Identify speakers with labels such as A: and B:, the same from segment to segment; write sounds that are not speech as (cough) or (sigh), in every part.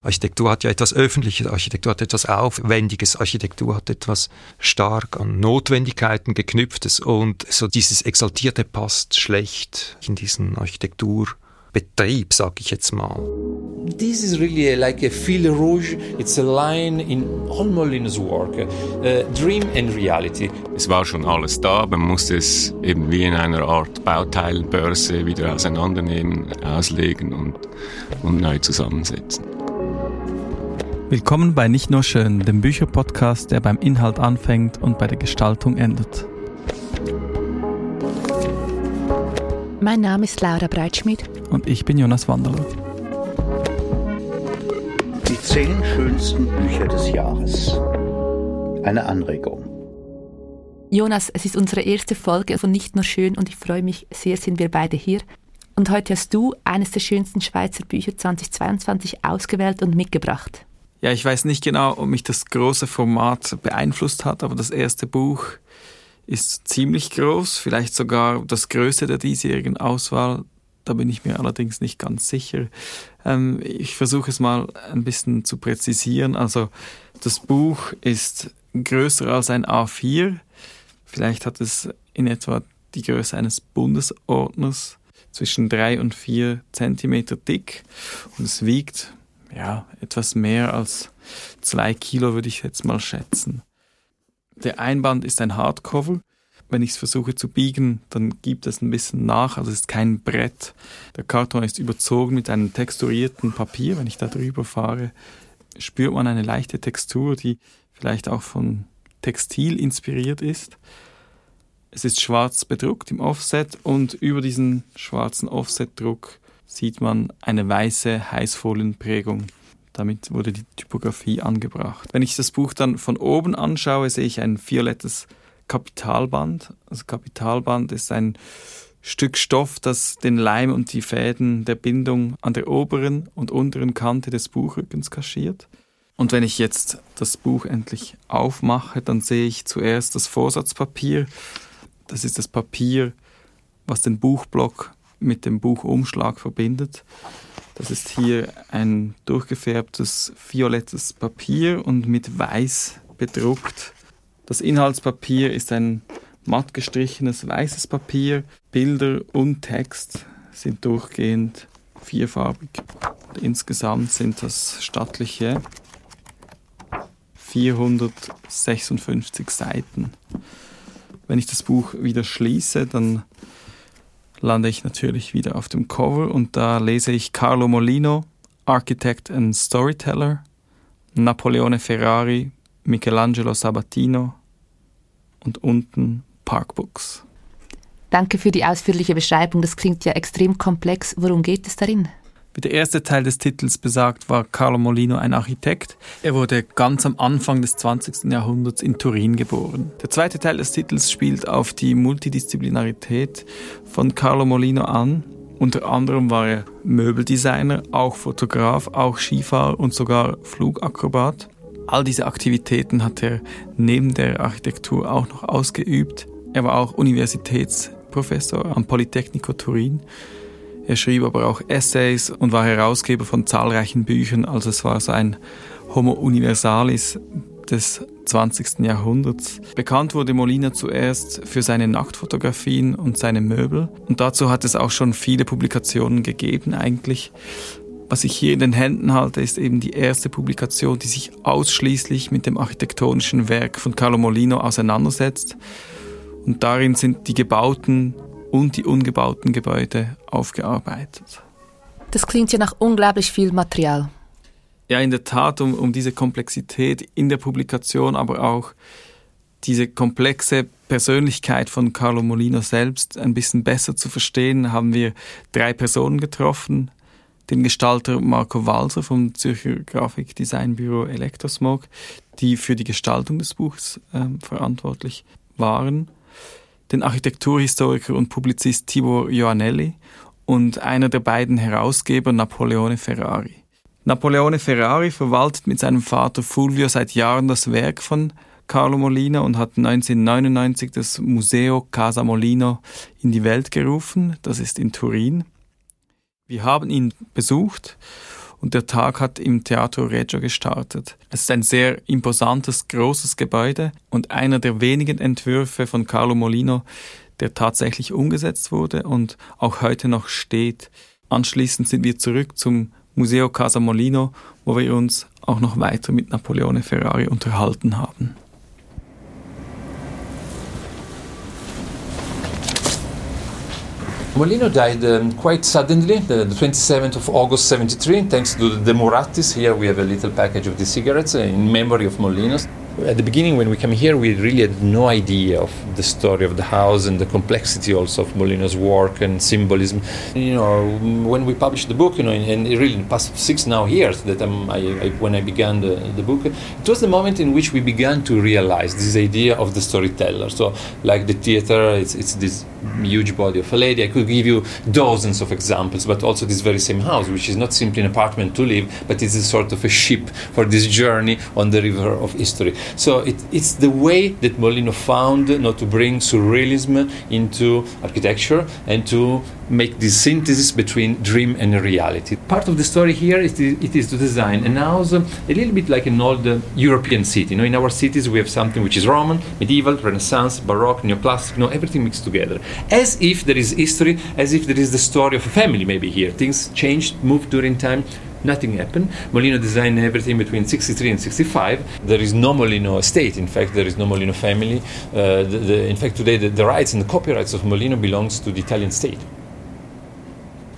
A: Architektur hat ja etwas Öffentliches, Architektur hat etwas Aufwendiges, Architektur hat etwas stark an Notwendigkeiten geknüpftes und so dieses Exaltierte passt schlecht in diesen Architekturbetrieb, sag ich jetzt mal.
B: This is really like a fil rouge. It's a line in all Molina's work, uh, dream and reality.
C: Es war schon alles da, man musste es eben wie in einer Art Bauteilbörse wieder auseinandernehmen, auslegen und, und neu zusammensetzen.
D: Willkommen bei Nicht nur schön, dem Bücherpodcast, der beim Inhalt anfängt und bei der Gestaltung endet.
E: Mein Name ist Laura Breitschmidt.
D: Und ich bin Jonas Wanderler.
F: Die zehn schönsten Bücher des Jahres. Eine Anregung.
E: Jonas, es ist unsere erste Folge von Nicht nur schön und ich freue mich sehr, sind wir beide hier. Und heute hast du eines der schönsten Schweizer Bücher 2022 ausgewählt und mitgebracht.
D: Ja, ich weiß nicht genau, ob mich das große Format beeinflusst hat, aber das erste Buch ist ziemlich groß, vielleicht sogar das größte der diesjährigen Auswahl. Da bin ich mir allerdings nicht ganz sicher. Ähm, ich versuche es mal ein bisschen zu präzisieren. Also das Buch ist größer als ein A4. Vielleicht hat es in etwa die Größe eines Bundesordners, zwischen drei und vier Zentimeter dick und es wiegt ja, etwas mehr als zwei Kilo würde ich jetzt mal schätzen. Der Einband ist ein Hardcover. Wenn ich es versuche zu biegen, dann gibt es ein bisschen nach. Also es ist kein Brett. Der Karton ist überzogen mit einem texturierten Papier. Wenn ich da drüber fahre, spürt man eine leichte Textur, die vielleicht auch von Textil inspiriert ist. Es ist schwarz bedruckt im Offset und über diesen schwarzen Offset-Druck sieht man eine weiße Heißfolienprägung. Damit wurde die Typografie angebracht. Wenn ich das Buch dann von oben anschaue, sehe ich ein violettes Kapitalband. Also Kapitalband ist ein Stück Stoff, das den Leim und die Fäden der Bindung an der oberen und unteren Kante des Buchrückens kaschiert. Und wenn ich jetzt das Buch endlich aufmache, dann sehe ich zuerst das Vorsatzpapier. Das ist das Papier, was den Buchblock mit dem Buchumschlag verbindet. Das ist hier ein durchgefärbtes violettes Papier und mit weiß bedruckt. Das Inhaltspapier ist ein matt gestrichenes weißes Papier. Bilder und Text sind durchgehend vierfarbig. Insgesamt sind das stattliche 456 Seiten. Wenn ich das Buch wieder schließe, dann lande ich natürlich wieder auf dem Cover und da lese ich Carlo Molino, Architect and Storyteller, Napoleone Ferrari, Michelangelo Sabatino und unten Parkbooks.
E: Danke für die ausführliche Beschreibung. Das klingt ja extrem komplex. Worum geht es darin?
D: Wie der erste Teil des Titels besagt, war Carlo Molino ein Architekt. Er wurde ganz am Anfang des 20. Jahrhunderts in Turin geboren. Der zweite Teil des Titels spielt auf die Multidisziplinarität von Carlo Molino an. Unter anderem war er Möbeldesigner, auch Fotograf, auch Skifahrer und sogar Flugakrobat. All diese Aktivitäten hat er neben der Architektur auch noch ausgeübt. Er war auch Universitätsprofessor am Polytechnico Turin er schrieb aber auch Essays und war Herausgeber von zahlreichen Büchern, also es war so ein Homo Universalis des 20. Jahrhunderts. Bekannt wurde Molina zuerst für seine Nacktfotografien und seine Möbel und dazu hat es auch schon viele Publikationen gegeben eigentlich. Was ich hier in den Händen halte, ist eben die erste Publikation, die sich ausschließlich mit dem architektonischen Werk von Carlo Molino auseinandersetzt. Und darin sind die gebauten und die ungebauten Gebäude aufgearbeitet.
E: Das klingt ja nach unglaublich viel Material.
D: Ja, in der Tat, um, um diese Komplexität in der Publikation, aber auch diese komplexe Persönlichkeit von Carlo Molino selbst ein bisschen besser zu verstehen, haben wir drei Personen getroffen. Den Gestalter Marco Walser vom Zürcher Grafikdesignbüro Elektrosmog, die für die Gestaltung des Buchs äh, verantwortlich waren den Architekturhistoriker und Publizist Tibor Ioannelli und einer der beiden Herausgeber Napoleone Ferrari. Napoleone Ferrari verwaltet mit seinem Vater Fulvio seit Jahren das Werk von Carlo Molina und hat 1999 das Museo Casa Molino in die Welt gerufen. Das ist in Turin. Wir haben ihn besucht und der Tag hat im Teatro Reggio gestartet. Es ist ein sehr imposantes, großes Gebäude und einer der wenigen Entwürfe von Carlo Molino, der tatsächlich umgesetzt wurde und auch heute noch steht. Anschließend sind wir zurück zum Museo Casa Molino, wo wir uns auch noch weiter mit Napoleone Ferrari unterhalten haben.
B: Molino died um, quite suddenly, the, the, 27th of August 73, thanks to the Muratis. Here we have a little package of the cigarettes uh, in memory of Molinos at the beginning when we came here we really had no idea of the story of the house and the complexity also of Molino's work and symbolism. You know when we published the book you know and really in the past six now years that I, I, when I began the, the book it was the moment in which we began to realize this idea of the storyteller. So like the theater it's, it's this huge body of a lady. I could give you dozens of examples but also this very same house which is not simply an apartment to live but it's a sort of a ship for this journey on the river of history so it, it's the way that Molino found know, to bring surrealism into architecture and to make this synthesis between dream and reality. Part of the story here is the, it is to design a house a little bit like an old uh, European city. You know, in our cities we have something which is Roman, medieval, Renaissance, Baroque, neoclassic, you know, everything mixed together. As if there is history, as if there is the story of a family maybe here. Things changed, moved during time nothing happened. Molino designed everything between 63 and 65. There is no Molino estate. In fact, there is no Molino family. Uh, the, the, in fact, today the, the rights and the copyrights of Molino belongs to the Italian state.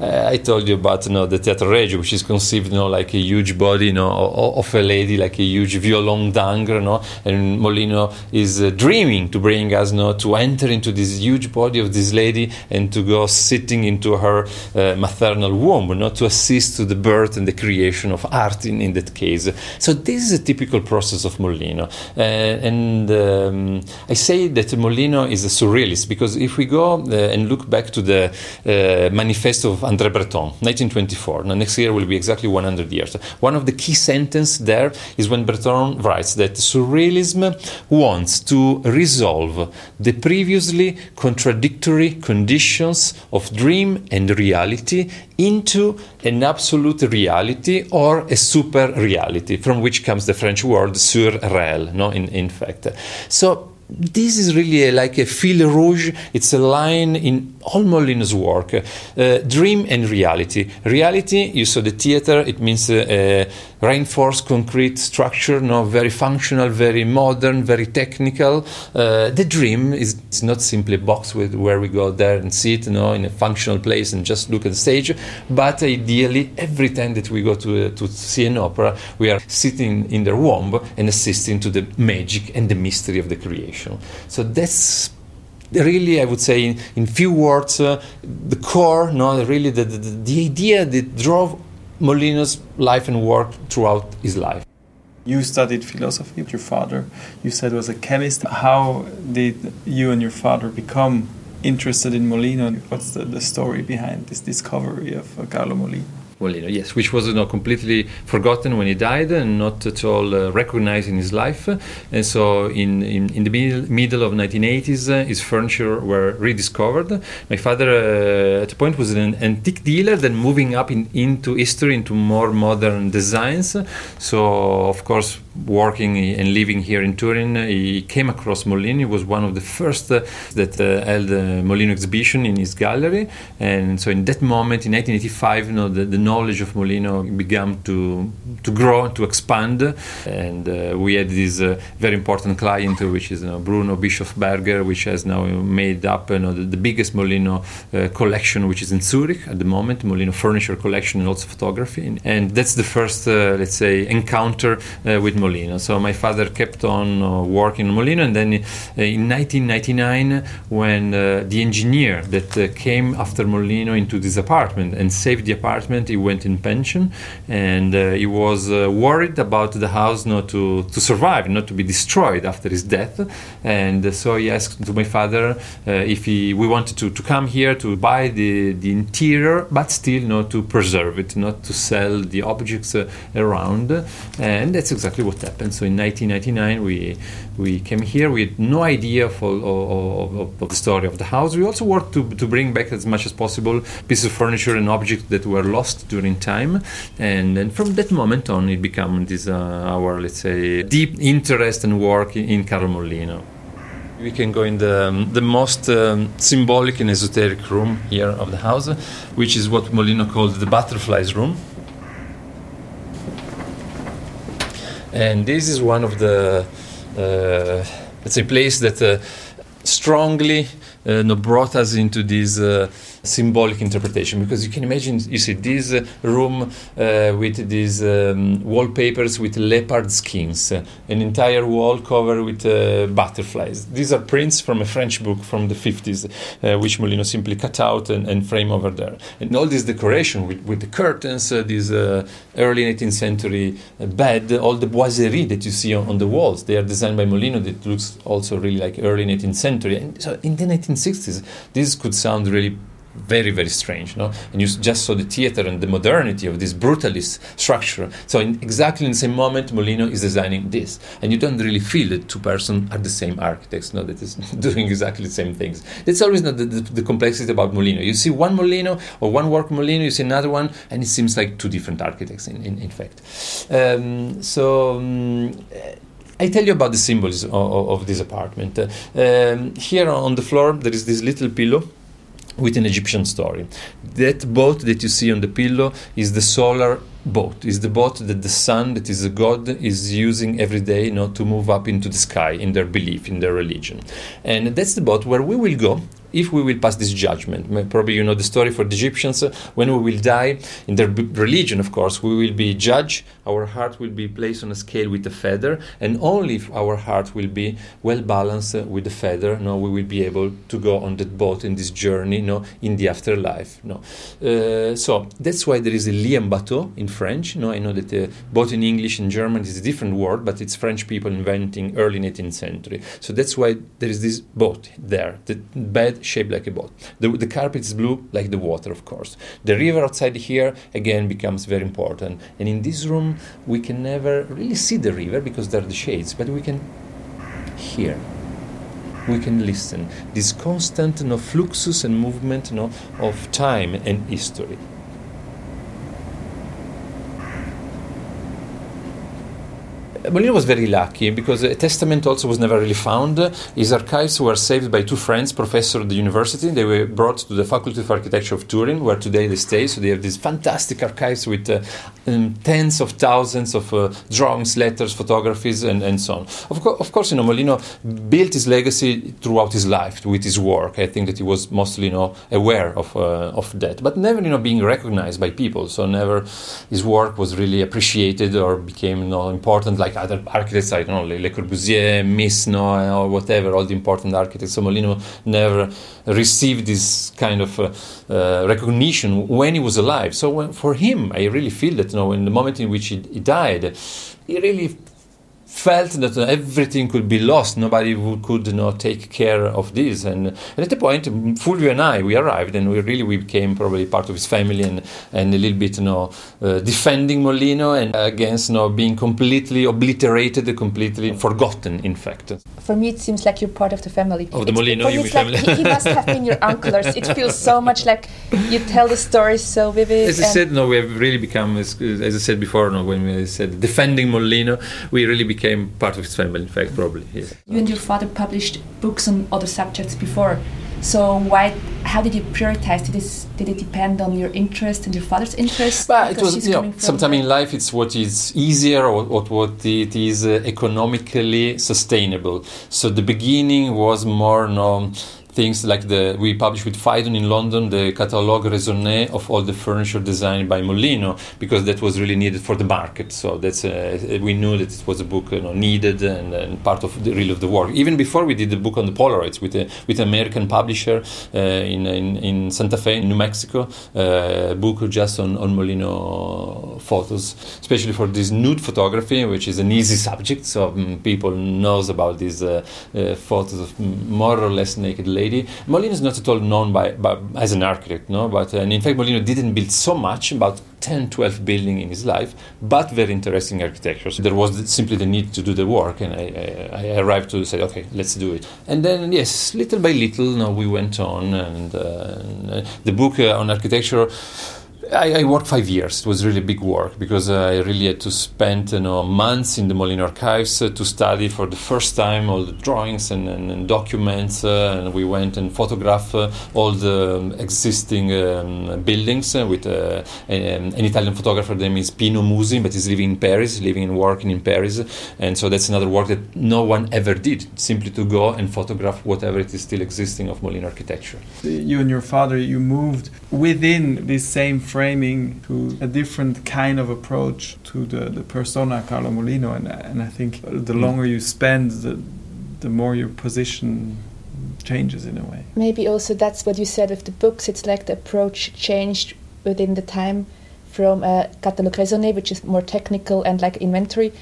B: I told you about you know the Teatro Regio, which is conceived you know like a huge body you know of a lady, like a huge violon d'angre, you know, and Molino is uh, dreaming to bring us you know, to enter into this huge body of this lady and to go sitting into her uh, maternal womb, you know, to assist to the birth and the creation of art in, in that case. So this is a typical process of Molino, uh, and um, I say that Molino is a surrealist because if we go uh, and look back to the uh, manifesto of André Breton, 1924. Now, next year will be exactly 100 years. One of the key sentences there is when Breton writes that Surrealism wants to resolve the previously contradictory conditions of dream and reality into an absolute reality or a super reality, from which comes the French word surreal, no, in, in fact. So this is really a, like a fil rouge. It's a line in all Molino's work. Uh, dream and reality. Reality, you saw the theater, it means uh, reinforced concrete structure, no, very functional, very modern, very technical. Uh, the dream is not simply a box with, where we go there and sit know, in a functional place and just look at the stage, but ideally, every time that we go to, uh, to see an opera, we are sitting in the womb and assisting to the magic and the mystery of the creation. So that's really, I would say, in, in few words, uh, the core, no, really the, the, the idea that drove Molino's life and work throughout his life.
D: You studied philosophy. With your father, you said, was a chemist. How did you and your father become interested in Molino? What's the, the story behind this discovery of uh, Carlo Molino?
B: Molino, yes, which was you know, completely forgotten when he died and not at all uh, recognized in his life. And so, in, in, in the middle, middle of 1980s, uh, his furniture were rediscovered. My father, uh, at a point, was an antique dealer, then moving up in, into history, into more modern designs. So, of course, working and living here in Turin, he came across Molino. He was one of the first uh, that uh, held a Molino exhibition in his gallery. And so, in that moment, in 1985, you know, the, the knowledge of Molino began to to grow, to expand. And uh, we had this uh, very important client, which is Bruno Bischofberger, which has now made up the, the, biggest Molino uh, collection, which is in Zurich at the moment, Molino furniture collection and also photography. And that's the first, uh, let's say, encounter with Molino. So my father kept on uh, working on Molino, and then uh, in 1999, when uh, the engineer that came after Molino into this apartment and saved the apartment, he went in pension, and he was worried about the house not to, to survive, not to be destroyed after his death, and so he asked to my father if he, we wanted to, to come here to buy the, the interior, but still not to preserve it, not to sell the objects around, and that's exactly what what happened. So in 1999, we we came here. We had no idea of, of, of, of, the story of the house. We also worked to, to bring back as much as possible pieces of furniture and objects that were lost during time. And then from that moment on, it became this uh, our let's say deep interest and work in, in Carlo Molino. We can go in the, um, the most um, symbolic and esoteric room here of the house, which is what Molino called the butterflies room. And this is one of the, uh, say, place that uh, strongly uh, brought us into this uh, symbolic interpretation. Because you can imagine you see this uh, room uh, with these um, wallpapers with leopard skins uh, an entire wall covered with uh, butterflies. These are prints from a french book from the 50s uh, which molino simply cut out and, and frame over there. And all this decoration with, with the curtains uh, this early 18th century bed all the boiserie that you see on, on, the walls they are designed by molino that looks also really like early 19th century. And so in the 1960s this could sound really very very strange no? And you just saw the theater and the modernity of this brutalist structure. So in exactly in the same moment molino is designing this. And you don't really feel that two persons are the same architects no? That is (laughs) doing exactly the same things. That's always not the, the, the, complexity about molino. You see one molino or one work molino you see another one and it seems like two different architects in, in, in fact. Um, so um, I tell you about the symbols of, of this apartment. Uh, um, here on the floor, there is this little pillow with an Egyptian story. That boat that you see on the pillow is the solar boat. Is the boat that the sun, that is a god, is using every day you know, to move up into the sky in their belief, in their religion. And that's the boat where we will go if we will pass this judgment. Probably you know the story for the Egyptians. When we will die, in their religion, of course, we will be judged. Our heart will be placed on a scale with a feather, and only if our heart will be well balanced with the feather, no, we will be able to go on that boat in this journey, no, in the afterlife. No, uh, so that's why there is a liam bateau in French. No, I know that uh, both in English and German is a different word, but it's French people inventing early 19th century. So that's why there is this boat there. The bed shaped like a boat. The, the carpet is blue like the water, of course. The river outside here, again, becomes very important. And in this room, we can never really see the river because there are the shades, but we can hear we can listen. This constant you know, fluxus and movement you know, of time and history. Molino was very lucky because a testament also was never really found. His archives were saved by two friends, professors at the university. They were brought to the Faculty of Architecture of Turin, where today they stay. So they have these fantastic archives with uh, um, tens of thousands of uh, drawings, letters, photographies, and, and so on. Of, co- of course, you know, Molino built his legacy throughout his life with his work. I think that he was mostly, you know, aware of, uh, of that, but never, you know, being recognized by people. So never his work was really appreciated or became, you know, important like like other architects, I don't know, Le Corbusier, Misno, or whatever, all the important architects. So Molino never received this kind of uh, uh, recognition when he was alive. So when, for him, I really feel that, you know, in the moment in which he, he died, he really felt that everything could be lost. Nobody would, could you know, take care of this. And, and at the point, Fulvio and I, we arrived and we really we became probably part of his family and, and a little bit you know, uh, defending Molino and against you know, being completely obliterated, completely forgotten, in fact.
E: For me, it seems like you're part of the family.
B: Of the Molino, you
E: like family. he must have been your uncle. It feels so much like you tell the story so vivid.
B: As I said, no, we have really become, as, as I said before, no, when we said defending Molino, we really became became part of his family, in fact, probably. Yes.
E: You and your father published books on other subjects before. So why? How did you prioritize? Did, this, did it depend on your interest and your father's interest?
B: But it was, you know, sometime in life it's what is easier or what, what it is uh, economically sustainable. So the beginning was more, you know, things like the we published with Phaidon in London the catalogue raisonné of all the furniture designed by Molino because that was really needed for the market. So that's uh, we knew that it was a book you know, needed and, and, part of the real of the work. Even before we did the book on the Polaroids with a, with an American publisher uh, in, in, in Santa Fe, New Mexico, uh, book just on, on Molino photos, especially for this nude photography, which is an easy subject. So um, people knows about these uh, uh, photos of more or less naked ladies Molino is not at all known by, by as an architect, no. But uh, and in fact, Molino didn't build so much, about 10, 12 buildings in his life, but very interesting architecture. So there was simply the need to do the work, and I, I, I arrived to say, okay, let's do it. And then, yes, little by little, no, we went on, and, uh, uh, the book uh, on architecture I, I, worked five years. It was really big work because I really had to spend you know, months in the Molino archives uh, to study for the first time all the drawings and, and, and documents. Uh, and we went and photographed uh, all the um, existing um, buildings with uh, an, an, Italian photographer. name is Pino Musi, but he's living in Paris, living and working in Paris. And so that's another work that no one ever did, simply to go and photograph whatever it is still existing of Molino architecture.
G: You and your father, you moved within this same frame framing to a different kind of approach to the, the persona Carlo Molino. And, and I think the mm. longer you spend, the, the more your position changes in a way.
E: Maybe also that's what you said with the books. It's like the approach changed within the time from uh, Catalogue Raisonné, which is more technical and like inventory,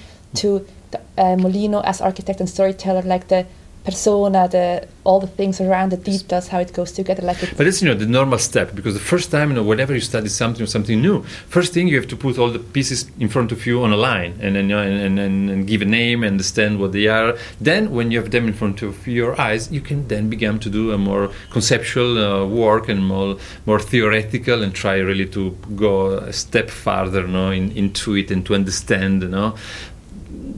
E: to the, uh, Molino as architect and storyteller, like the persona, the all the things around the details, how it goes together. Like
B: but it's you know the normal step because the first time you know whenever you study something or something new, first thing you have to put all the pieces in front of you on a line and then you know, and, and, and, give a name, and understand what they are. Then when you have them in front of your eyes, you can then begin to do a more conceptual uh, work and more more theoretical and try really to go a step farther, you know, in, into it and to understand, you know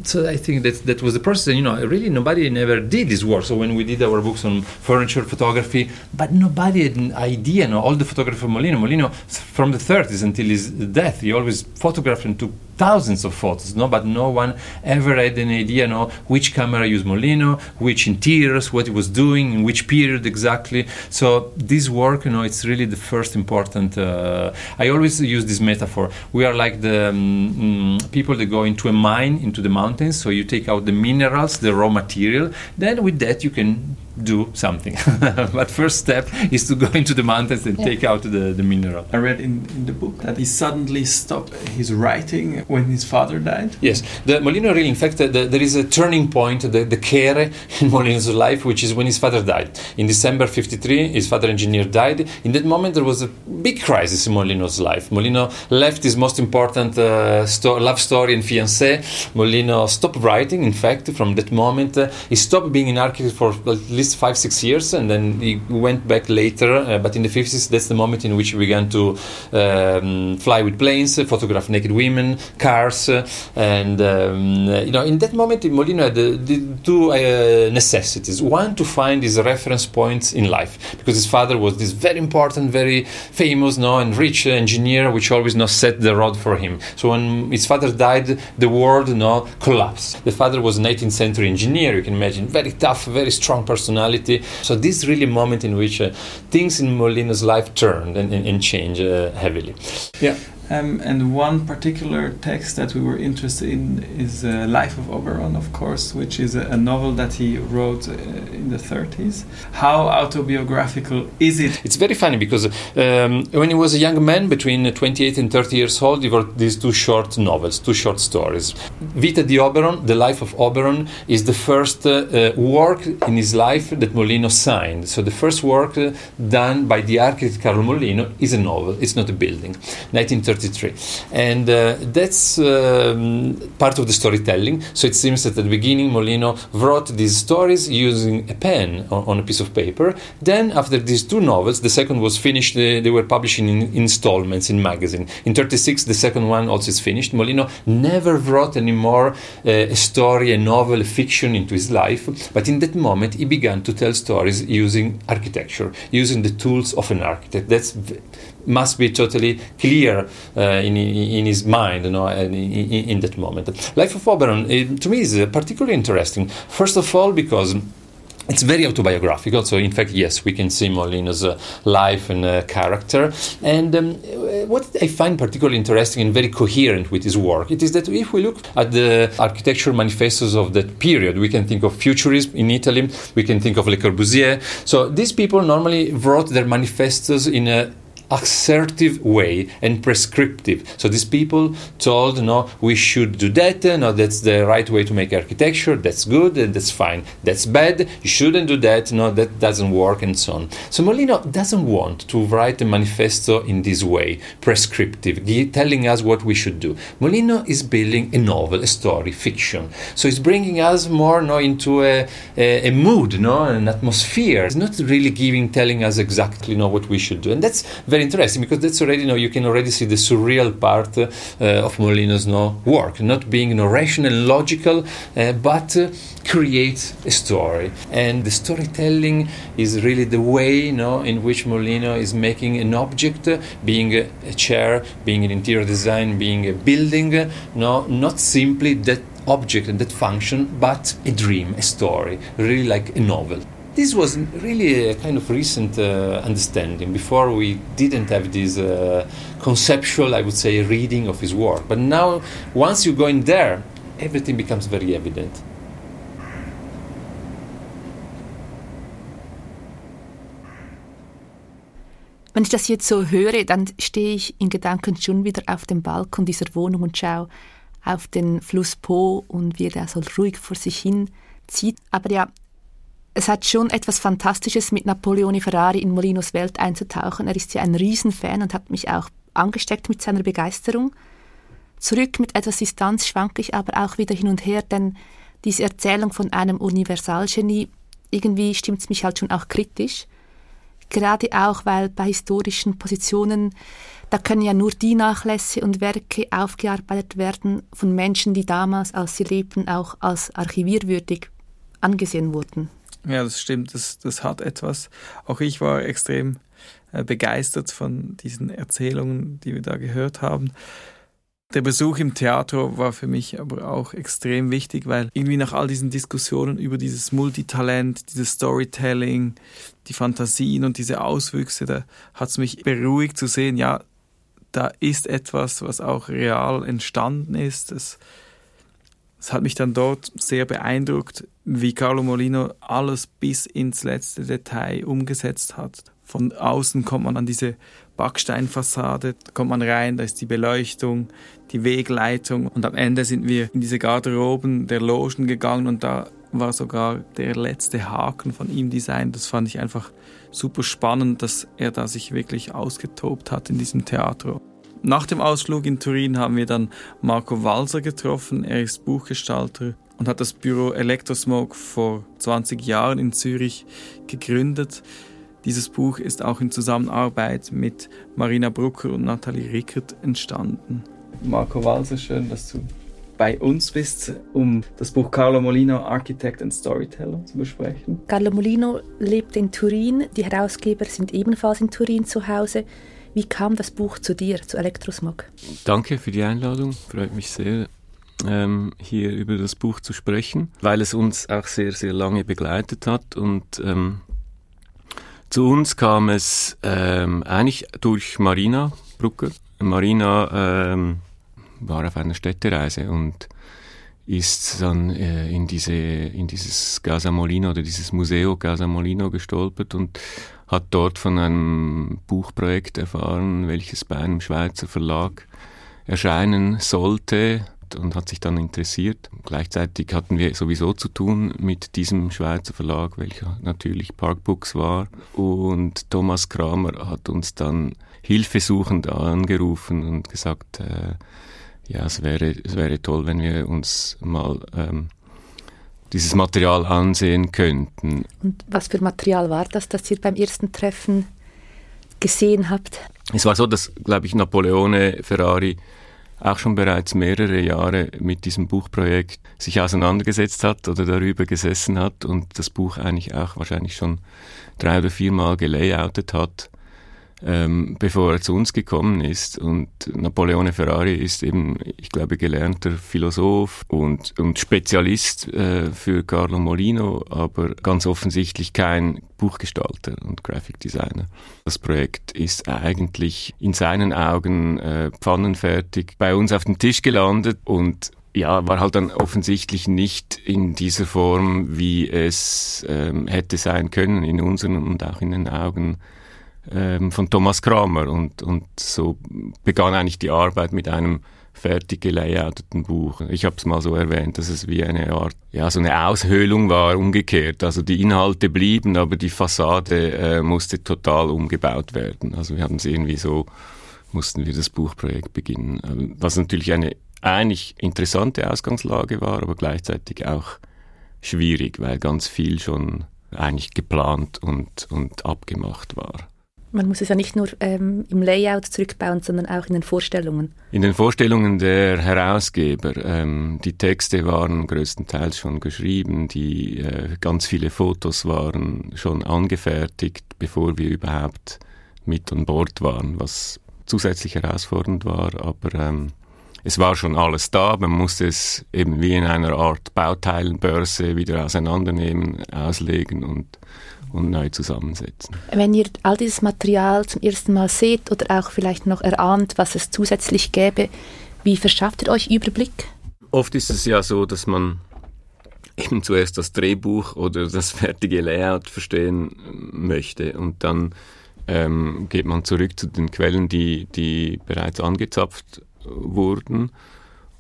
B: so I think that that was the process. And, you know, really nobody never did this work. So when we did our books on furniture photography, but nobody had an idea. You know, all the photographer Molino, Molino from the 30s until his death, he always photographed and took thousands of photos, no, but no one ever had an idea, no, which camera used Molino, which interiors, what he was doing, in which period exactly. So this work, you know, it's really the first important. Uh, I always use this metaphor. We are like the um, people that go into a mine, into the mountains. So you take out the minerals, the raw material. Then with that you can do something. (laughs) but first step is to go into the mountains and yeah. take out the, the mineral.
G: I read in, in the book that he suddenly stopped his writing when his father died.
B: Yes, the Molino really, in fact, the, there is a turning point, the, the kere in (laughs) Molino's life, which is when his father died. In December 53, his father engineer died. In that moment, there was a big crisis in Molino's life. Molino left his most important uh, sto- love story and fiancé. Molino stopped writing, in fact, from that moment. Uh, he stopped being an architect for at least five, six years, and then he went back later. Uh, but in the 50s, that's the moment in which he began to um, fly with planes, uh, photograph naked women, cars, uh, and um, you know, in that moment, Molino had the two uh, necessities. One, to find his reference points in life, because his father was this very important, very famous, no, and rich engineer, which always no, set the road for him. So when his father died, the world no, collapsed. The father was an 18th century engineer, you can imagine, very tough, very strong person personality. So this is really moment in which uh, things in Molino's life turned and, and, and changed uh, heavily.
G: Yeah. Um, and one particular text that we were interested in is uh, Life of Oberon, of course, which is a, a novel that he wrote uh, in the 30s. How autobiographical is it?
B: It's very funny because um, when he was a young man, between 28 and 30 years old, he wrote these two short novels, two short stories. Vita di Oberon, The Life of Oberon, is the first uh, uh work in his life that Molino signed. So the first work uh, done by the architect Carlo Molino is a novel, it's not a building. 1930 33. And uh, that's um, part of the storytelling. So it seems that at the beginning, Molino wrote these stories using a pen on, on a piece of paper. Then, after these two novels, the second was finished, they, they were published in, in installments in magazine. In 36, the second one also is finished. Molino never wrote anymore uh, a story, a novel, a fiction into his life. But in that moment, he began to tell stories using architecture, using the tools of an architect. That's must be totally clear uh, in, in his mind, you know, in, in, that moment. Life of Oberon, to me, is particularly interesting. First of all, because it's very autobiographical. So, in fact, yes, we can see Molino's uh, life and uh, character. And um, what I find particularly interesting and very coherent with his work, it is that if we look at the architectural manifestos of that period, we can think of Futurism in Italy, we can think of Le Corbusier. So, these people normally wrote their manifestos in a assertive way and prescriptive. So these people told, no, we should do that, no, that's the right way to make architecture, that's good, that's fine, that's bad, you shouldn't do that, no, that doesn't work, and so on. So Molino doesn't want to write a manifesto in this way, prescriptive, telling us what we should do. Molino is building a novel, a story, fiction. So it's bringing us more no, into a, a, a mood, no, an atmosphere. It's not really giving, telling us exactly know what we should do, and that's very interesting because that's already, you know, you can already see the surreal part uh, of Molino's no work, not being no rational, logical, uh, but uh, create a story. And the storytelling is really the way, you know, in which Molino is making an object, being a, a chair, being an interior design, being a building, no, not simply that object and that function, but a dream, a story, really like a novel. This was really a kind of recent uh, understanding. Before we didn't have this uh, conceptual, I would say, reading of his work. But now, once you go in there, everything becomes very evident.
E: Wenn ich das jetzt so höre, dann stehe ich in Gedanken schon wieder auf dem Balkon dieser Wohnung und schaue auf den Fluss Po und wie der so ruhig vor sich hin zieht. Aber ja, es hat schon etwas Fantastisches, mit Napoleone Ferrari in Molinos Welt einzutauchen. Er ist ja ein Riesenfan und hat mich auch angesteckt mit seiner Begeisterung. Zurück mit etwas Distanz schwanke ich aber auch wieder hin und her, denn diese Erzählung von einem Universalgenie, irgendwie stimmt es mich halt schon auch kritisch. Gerade auch, weil bei historischen Positionen, da können ja nur die Nachlässe und Werke aufgearbeitet werden von Menschen, die damals, als sie lebten, auch als archivierwürdig angesehen wurden.
D: Ja, das stimmt, das, das hat etwas. Auch ich war extrem äh, begeistert von diesen Erzählungen, die wir da gehört haben. Der Besuch im Theater war für mich aber auch extrem wichtig, weil irgendwie nach all diesen Diskussionen über dieses Multitalent, dieses Storytelling, die Fantasien und diese Auswüchse, da hat es mich beruhigt zu sehen, ja, da ist etwas, was auch real entstanden ist. Es, es hat mich dann dort sehr beeindruckt, wie Carlo Molino alles bis ins letzte Detail umgesetzt hat. Von außen kommt man an diese Backsteinfassade, da kommt man rein, da ist die Beleuchtung, die Wegleitung und am Ende sind wir in diese Garderoben der Logen gegangen und da war sogar der letzte Haken von ihm designt. Das fand ich einfach super spannend, dass er da sich wirklich ausgetobt hat in diesem Theater. Nach dem Ausflug in Turin haben wir dann Marco Walser getroffen. Er ist Buchgestalter und hat das Büro Electrosmoke vor 20 Jahren in Zürich gegründet. Dieses Buch ist auch in Zusammenarbeit mit Marina Brucker und Nathalie Rickert entstanden. Marco Walser, schön, dass du bei uns bist, um das Buch Carlo Molino, Architect and Storyteller, zu besprechen.
E: Carlo Molino lebt in Turin, die Herausgeber sind ebenfalls in Turin zu Hause. Wie kam das Buch zu dir, zu Elektrosmog?
C: Danke für die Einladung, freut mich sehr, ähm, hier über das Buch zu sprechen, weil es uns auch sehr, sehr lange begleitet hat und ähm, zu uns kam es ähm, eigentlich durch Marina Brucker. Marina ähm, war auf einer Städtereise und ist dann äh, in, diese, in dieses Gasamolino oder dieses Museo Gasamolino gestolpert und hat dort von einem Buchprojekt erfahren, welches bei einem Schweizer Verlag erscheinen sollte und hat sich dann interessiert. Gleichzeitig hatten wir sowieso zu tun mit diesem Schweizer Verlag, welcher natürlich Parkbooks war. Und Thomas Kramer hat uns dann hilfesuchend angerufen und gesagt, äh, ja, es wäre, es wäre toll, wenn wir uns mal ähm, dieses Material ansehen könnten.
E: Und was für Material war das, das ihr beim ersten Treffen gesehen habt?
C: Es war so, dass, glaube ich, Napoleone Ferrari auch schon bereits mehrere Jahre mit diesem Buchprojekt sich auseinandergesetzt hat oder darüber gesessen hat und das Buch eigentlich auch wahrscheinlich schon drei oder viermal gelayoutet hat ähm, bevor er zu uns gekommen ist. Und Napoleone Ferrari ist eben, ich glaube, gelernter Philosoph und, und Spezialist äh, für Carlo Molino, aber ganz offensichtlich kein Buchgestalter und Graphic Designer. Das Projekt ist eigentlich in seinen Augen äh, pfannenfertig bei uns auf den Tisch gelandet und ja, war halt dann offensichtlich nicht in dieser Form, wie es ähm, hätte sein können in unseren und auch in den Augen ähm, von Thomas Kramer und, und so begann eigentlich die Arbeit mit einem fertig gelayouteten Buch. Ich habe es mal so erwähnt, dass es wie eine Art, ja, so eine Aushöhlung war, umgekehrt. Also die Inhalte blieben, aber die Fassade äh, musste total umgebaut werden. Also wir haben es irgendwie so, mussten wir das Buchprojekt beginnen. Ähm, was natürlich eine eigentlich interessante Ausgangslage war, aber gleichzeitig auch schwierig, weil ganz viel schon eigentlich geplant und, und abgemacht war.
E: Man muss es ja nicht nur ähm, im Layout zurückbauen, sondern auch in den Vorstellungen.
C: In den Vorstellungen der Herausgeber. Ähm, die Texte waren größtenteils schon geschrieben, die äh, ganz viele Fotos waren schon angefertigt, bevor wir überhaupt mit an Bord waren, was zusätzlich herausfordernd war, aber ähm, es war schon alles da, man musste es eben wie in einer Art Bauteilenbörse wieder auseinandernehmen, auslegen und und neu zusammensetzen.
E: Wenn ihr all dieses Material zum ersten Mal seht oder auch vielleicht noch erahnt, was es zusätzlich gäbe, wie verschafft ihr euch Überblick?
C: Oft ist es ja so, dass man eben zuerst das Drehbuch oder das fertige Layout verstehen möchte und dann ähm, geht man zurück zu den Quellen, die, die bereits angezapft wurden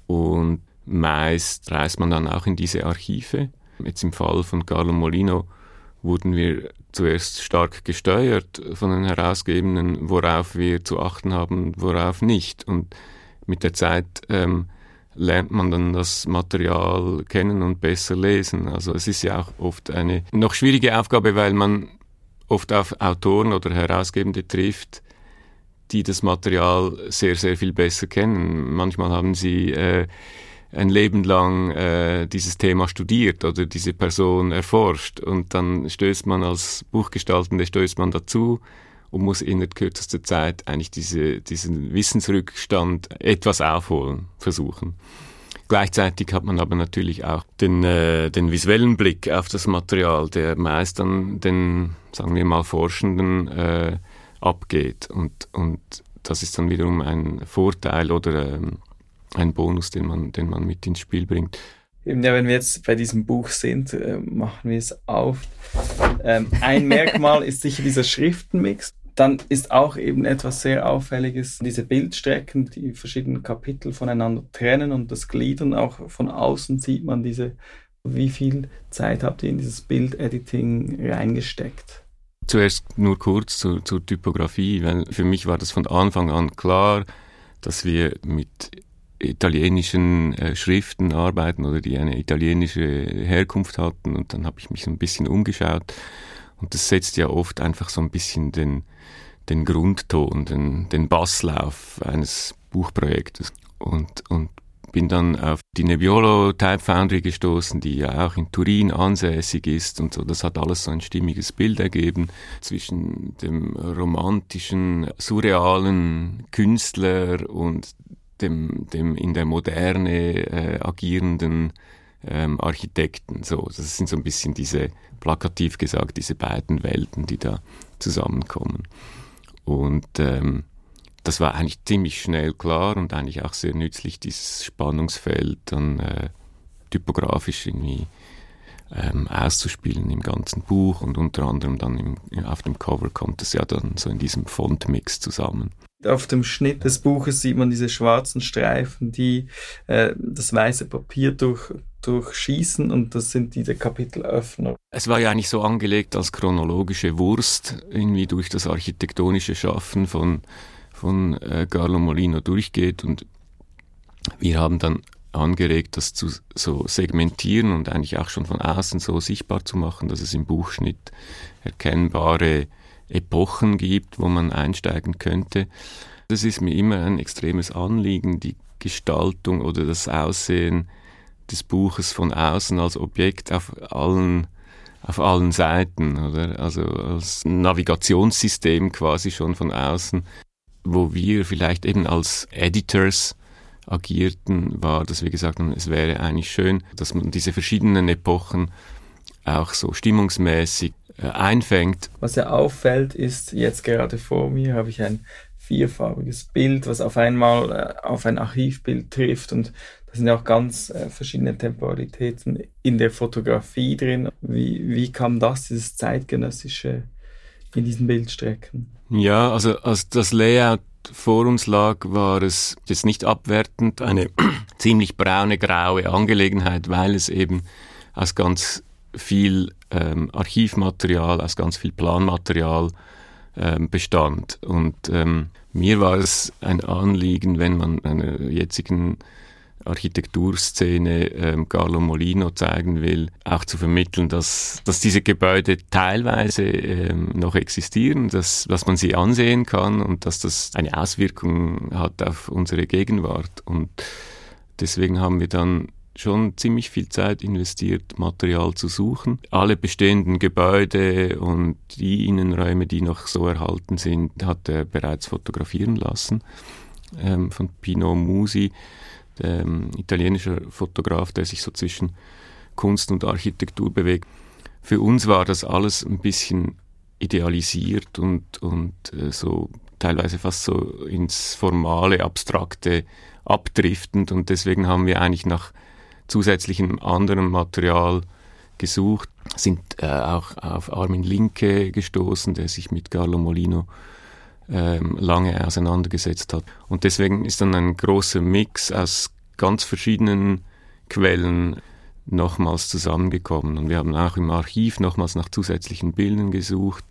C: und meist reist man dann auch in diese Archive. Jetzt im Fall von Carlo Molino wurden wir zuerst stark gesteuert von den Herausgebenden, worauf wir zu achten haben, worauf nicht. Und mit der Zeit ähm, lernt man dann das Material kennen und besser lesen. Also es ist ja auch oft eine noch schwierige Aufgabe, weil man oft auf Autoren oder Herausgebende trifft, die das Material sehr, sehr viel besser kennen. Manchmal haben sie äh, ein Leben lang äh, dieses Thema studiert oder diese Person erforscht und dann stößt man als Buchgestaltende stößt man dazu und muss in der kürzesten Zeit eigentlich diese, diesen Wissensrückstand etwas aufholen, versuchen. Gleichzeitig hat man aber natürlich auch den, äh, den visuellen Blick auf das Material, der meist dann den, sagen wir mal, Forschenden äh, abgeht. Und, und das ist dann wiederum ein Vorteil oder ähm, ein Bonus, den man, den man mit ins Spiel bringt.
D: Ja, wenn wir jetzt bei diesem Buch sind, äh, machen wir es auf. Ähm, ein Merkmal ist sicher dieser Schriftenmix. Dann ist auch eben etwas sehr Auffälliges, diese Bildstrecken, die verschiedenen Kapitel voneinander trennen und das Gliedern. Auch von außen sieht man diese, wie viel Zeit habt ihr in dieses Bildediting reingesteckt?
C: Zuerst nur kurz zur, zur Typografie, weil für mich war das von Anfang an klar, dass wir mit italienischen äh, Schriften arbeiten oder die eine italienische Herkunft hatten und dann habe ich mich so ein bisschen umgeschaut und das setzt ja oft einfach so ein bisschen den, den Grundton, den, den Basslauf eines Buchprojektes und, und bin dann auf die Nebbiolo Type Foundry gestoßen, die ja auch in Turin ansässig ist und so. Das hat alles so ein stimmiges Bild ergeben zwischen dem romantischen, surrealen Künstler und dem, dem in der Moderne äh, agierenden ähm, Architekten. So, das sind so ein bisschen diese, plakativ gesagt, diese beiden Welten, die da zusammenkommen. Und ähm, das war eigentlich ziemlich schnell klar und eigentlich auch sehr nützlich, dieses Spannungsfeld dann äh, typografisch irgendwie ähm, auszuspielen im ganzen Buch und unter anderem dann im, auf dem Cover kommt es ja dann so in diesem Fontmix zusammen.
D: Auf dem Schnitt des Buches sieht man diese schwarzen Streifen, die äh, das weiße Papier durch, durchschießen und das sind diese Kapitelöffner.
C: Es war ja eigentlich so angelegt als chronologische Wurst, irgendwie durch das architektonische Schaffen von, von äh, Carlo Molino durchgeht und wir haben dann angeregt, das zu so segmentieren und eigentlich auch schon von außen so sichtbar zu machen, dass es im Buchschnitt erkennbare Epochen gibt, wo man einsteigen könnte. Das ist mir immer ein extremes Anliegen, die Gestaltung oder das Aussehen des Buches von außen als Objekt auf allen auf allen Seiten, oder? Also als Navigationssystem quasi schon von außen, wo wir vielleicht eben als Editors agierten, war, dass wir gesagt haben, es wäre eigentlich schön, dass man diese verschiedenen Epochen auch so stimmungsmäßig einfängt.
D: Was ja auffällt, ist, jetzt gerade vor mir habe ich ein vierfarbiges Bild, was auf einmal äh, auf ein Archivbild trifft und da sind ja auch ganz äh, verschiedene Temporalitäten in der Fotografie drin. Wie, wie kam das, dieses zeitgenössische in diesen Bildstrecken?
C: Ja, also als das Layout vor uns lag, war es jetzt nicht abwertend eine (clears throat) ziemlich braune, graue Angelegenheit, weil es eben aus ganz viel ähm, Archivmaterial, aus ganz viel Planmaterial ähm, bestand. Und ähm, mir war es ein Anliegen, wenn man einer jetzigen Architekturszene ähm, Carlo Molino zeigen will, auch zu vermitteln, dass, dass diese Gebäude teilweise ähm, noch existieren, dass, dass man sie ansehen kann und dass das eine Auswirkung hat auf unsere Gegenwart. Und deswegen haben wir dann schon ziemlich viel Zeit investiert, Material zu suchen. Alle bestehenden Gebäude und die Innenräume, die noch so erhalten sind, hat er bereits fotografieren lassen ähm, von Pino Musi, ähm, italienischer Fotograf, der sich so zwischen Kunst und Architektur bewegt. Für uns war das alles ein bisschen idealisiert und, und äh, so teilweise fast so ins formale, abstrakte abdriftend und deswegen haben wir eigentlich nach zusätzlichem anderem Material gesucht, sind äh, auch auf Armin Linke gestoßen, der sich mit Carlo Molino ähm, lange auseinandergesetzt hat. Und deswegen ist dann ein großer Mix aus ganz verschiedenen Quellen nochmals zusammengekommen. Und wir haben auch im Archiv nochmals nach zusätzlichen Bildern gesucht.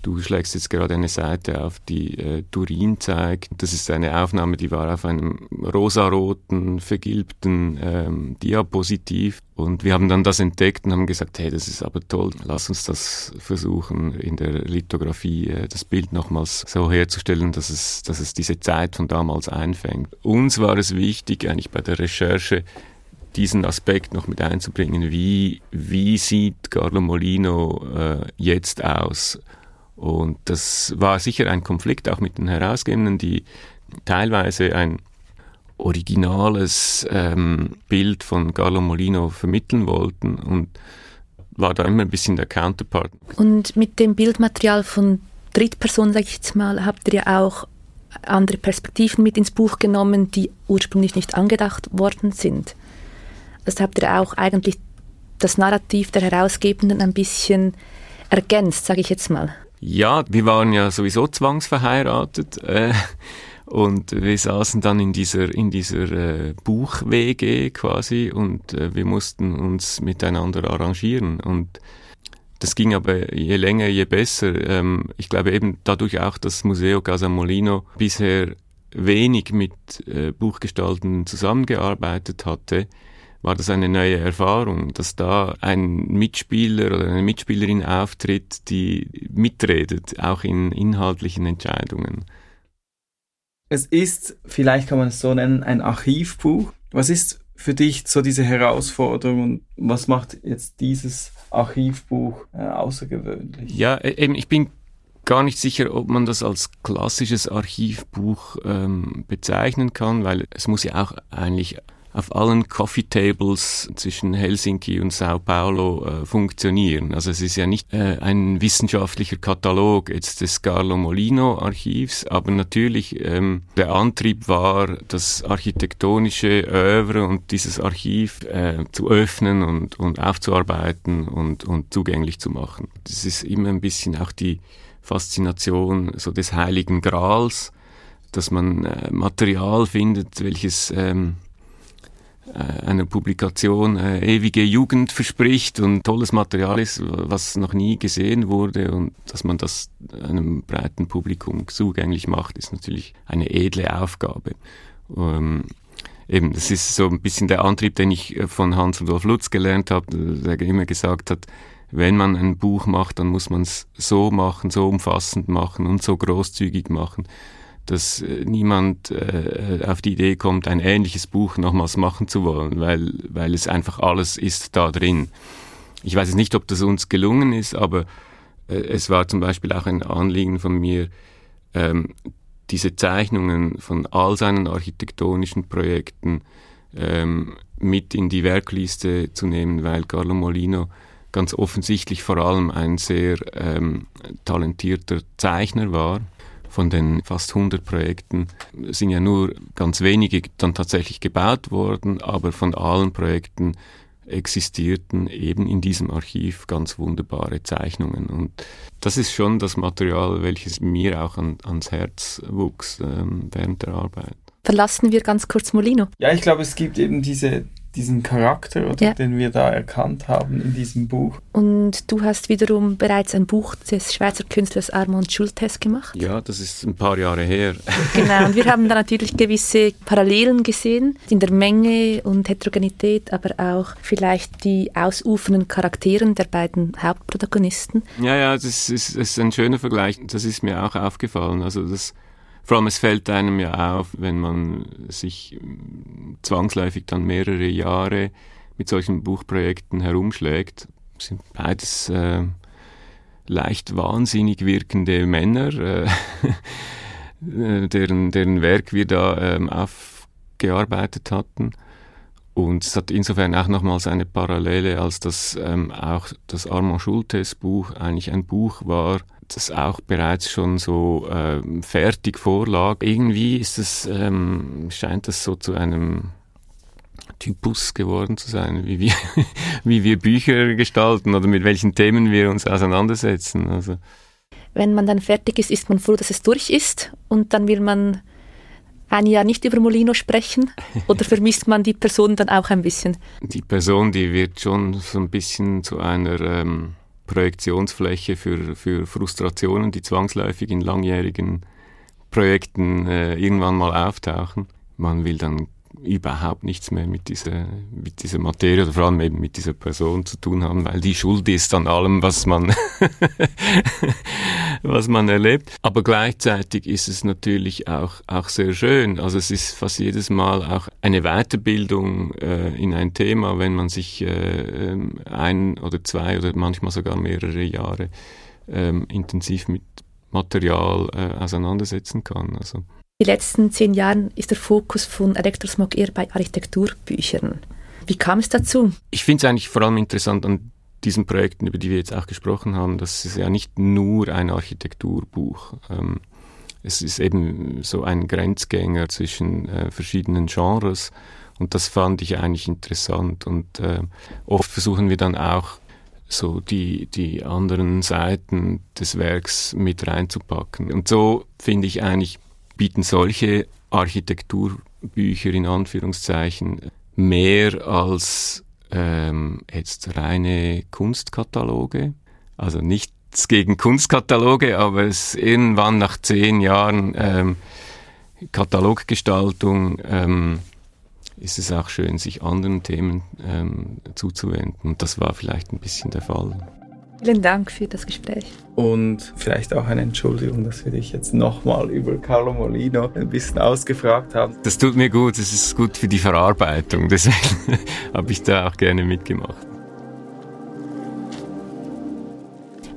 C: Du schlägst jetzt gerade eine Seite auf, die äh, Turin zeigt. Das ist eine Aufnahme, die war auf einem rosaroten, vergilbten ähm, Diapositiv. Und wir haben dann das entdeckt und haben gesagt, hey, das ist aber toll, lass uns das versuchen, in der Lithografie äh, das Bild nochmals so herzustellen, dass es, dass es diese Zeit von damals einfängt. Uns war es wichtig, eigentlich bei der Recherche, diesen Aspekt noch mit einzubringen. Wie, wie sieht Carlo Molino äh, jetzt aus? Und das war sicher ein Konflikt auch mit den Herausgebenden, die teilweise ein originales ähm, Bild von Carlo Molino vermitteln wollten und war da immer ein bisschen der Counterpart.
E: Und mit dem Bildmaterial von Drittpersonen, sage ich jetzt mal, habt ihr ja auch andere Perspektiven mit ins Buch genommen, die ursprünglich nicht angedacht worden sind. Das habt ihr auch eigentlich das Narrativ der Herausgebenden ein bisschen ergänzt, sage ich jetzt mal.
C: Ja, wir waren ja sowieso zwangsverheiratet äh, und wir saßen dann in dieser in dieser äh, Buch-WG quasi und äh, wir mussten uns miteinander arrangieren und das ging aber je länger, je besser. Ähm, ich glaube eben dadurch auch, dass Museo Casamolino bisher wenig mit äh, Buchgestalten zusammengearbeitet hatte, war das eine neue Erfahrung, dass da ein Mitspieler oder eine Mitspielerin auftritt, die mitredet, auch in inhaltlichen Entscheidungen.
D: Es ist, vielleicht kann man es so nennen, ein Archivbuch. Was ist für dich so diese Herausforderung und was macht jetzt dieses Archivbuch äh, außergewöhnlich?
C: Ja, e-, eben, ich bin gar nicht sicher, ob man das als klassisches Archivbuch ähm, bezeichnen kann, weil es muss ja auch eigentlich auf allen Coffee Tables zwischen Helsinki und Sao Paulo äh, funktionieren. Also es ist ja nicht äh, ein wissenschaftlicher Katalog jetzt des Carlo Molino Archivs, aber natürlich ähm, der Antrieb war, das architektonische Övre und dieses Archiv äh, zu öffnen und, und aufzuarbeiten und, und zugänglich zu machen. Das ist immer ein bisschen auch die Faszination so des Heiligen Grals, dass man äh, Material findet, welches ähm, äh, einer Publikation äh, ewige Jugend verspricht und tolles Material ist, was noch nie gesehen wurde und dass man das einem breiten Publikum zugänglich macht, ist natürlich eine edle Aufgabe. Ähm, eben, das ist so ein bisschen der Antrieb, den ich äh, von Hans-Rudolf Lutz gelernt habe, der immer gesagt hat, wenn man ein Buch macht, dann muss man es so machen, so umfassend machen und so großzügig machen, dass äh, niemand äh, auf die Idee kommt, ein ähnliches Buch nochmals machen zu wollen, weil, weil es einfach alles ist da drin. Ich weiß jetzt nicht, ob das uns gelungen ist, aber äh, es war zum Beispiel auch ein Anliegen von mir, ähm, diese Zeichnungen von all seinen architektonischen Projekten ähm, mit in die Werkliste zu nehmen, weil Carlo Molino ganz offensichtlich vor allem ein sehr ähm, talentierter Zeichner war von den fast 100 Projekten sind ja nur ganz wenige dann tatsächlich gebaut worden, aber von allen Projekten existierten eben in diesem Archiv ganz wunderbare Zeichnungen. Und das ist schon das Material, welches mir auch an, ans Herz wuchs ähm, während der Arbeit.
E: Verlassen wir ganz kurz Molino.
G: Ja, ich glaube, es gibt eben diese diesen Charakter, oder,
E: Ja.
G: den wir da erkannt haben in diesem Buch.
E: Und du hast wiederum bereits ein Buch des Schweizer Künstlers Armand Schultes gemacht.
C: Ja, das ist ein paar Jahre her. (laughs)
E: Genau, und wir haben da natürlich gewisse Parallelen gesehen in der Menge und Heterogenität, aber auch vielleicht die ausufernden Charakteren der beiden Hauptprotagonisten.
C: Ja, ja, das ist, das ist ein schöner Vergleich. Das ist mir auch aufgefallen. Also das, vor allem es fällt einem ja auf, wenn man sich zwangsläufig dann mehrere Jahre mit solchen Buchprojekten herumschlägt. Sind beides äh, leicht wahnsinnig wirkende Männer, äh, (laughs) äh, deren, deren Werk wir da ähm, aufgearbeitet hatten. Und es hat insofern auch nochmals eine Parallele, als dass ähm, auch das Armand Schultes Buch eigentlich ein Buch war, das auch bereits schon so ähm, fertig vorlag. Irgendwie ist es, ähm, scheint das so zu einem Typus geworden zu sein, wie wir, (laughs) wie wir Bücher gestalten oder mit welchen Themen wir uns auseinandersetzen. Also
E: Wenn man dann fertig ist, ist man froh, dass es durch ist und dann will man ein Jahr nicht über Molino sprechen (laughs) oder vermisst man die Person dann auch ein bisschen?
C: die Person, die wird schon so ein bisschen zu einer ähm, Projektionsfläche für, für Frustrationen, die zwangsläufig in langjährigen Projekten äh, irgendwann mal auftauchen. Man will dann überhaupt nichts mehr mit dieser, mit dieser Materie oder vor allem eben mit dieser Person zu tun haben, weil die schuld ist an allem, was man, (laughs) was man erlebt. Aber gleichzeitig ist es natürlich auch, auch sehr schön. Also es ist fast jedes Mal auch eine Weiterbildung äh, in ein Thema, wenn man sich äh, ähm, ein oder zwei oder manchmal sogar mehrere Jahre ähm, intensiv mit Material äh, auseinandersetzen kann. Also
E: Die letzten zehn Jahren ist der Fokus von Elektrosmog eher bei Architekturbüchern. Wie kam es dazu?
C: Ich finde es eigentlich vor allem interessant an diesen Projekten, über die wir jetzt auch gesprochen haben, dass es ja nicht nur ein Architekturbuch. Ähm, es ist eben so ein Grenzgänger zwischen äh, verschiedenen Genres und das fand ich eigentlich interessant und äh, oft versuchen wir dann auch so die, die anderen Seiten des Werks mit reinzupacken. Und so finde ich eigentlich bieten solche Architekturbücher in Anführungszeichen mehr als ähm, jetzt reine Kunstkataloge. Also nichts gegen Kunstkataloge, aber es irgendwann nach zehn Jahren ähm, Kataloggestaltung ähm, ist es auch schön, sich anderen Themen ähm, zuzuwenden. Und das war vielleicht ein bisschen der Fall.
E: Vielen Dank für das Gespräch.
G: Und vielleicht auch eine Entschuldigung, dass wir dich jetzt nochmal über Carlo Molino ein bisschen ausgefragt haben.
C: Das tut mir gut, es ist gut für die Verarbeitung, deswegen (laughs) habe ich da auch gerne mitgemacht.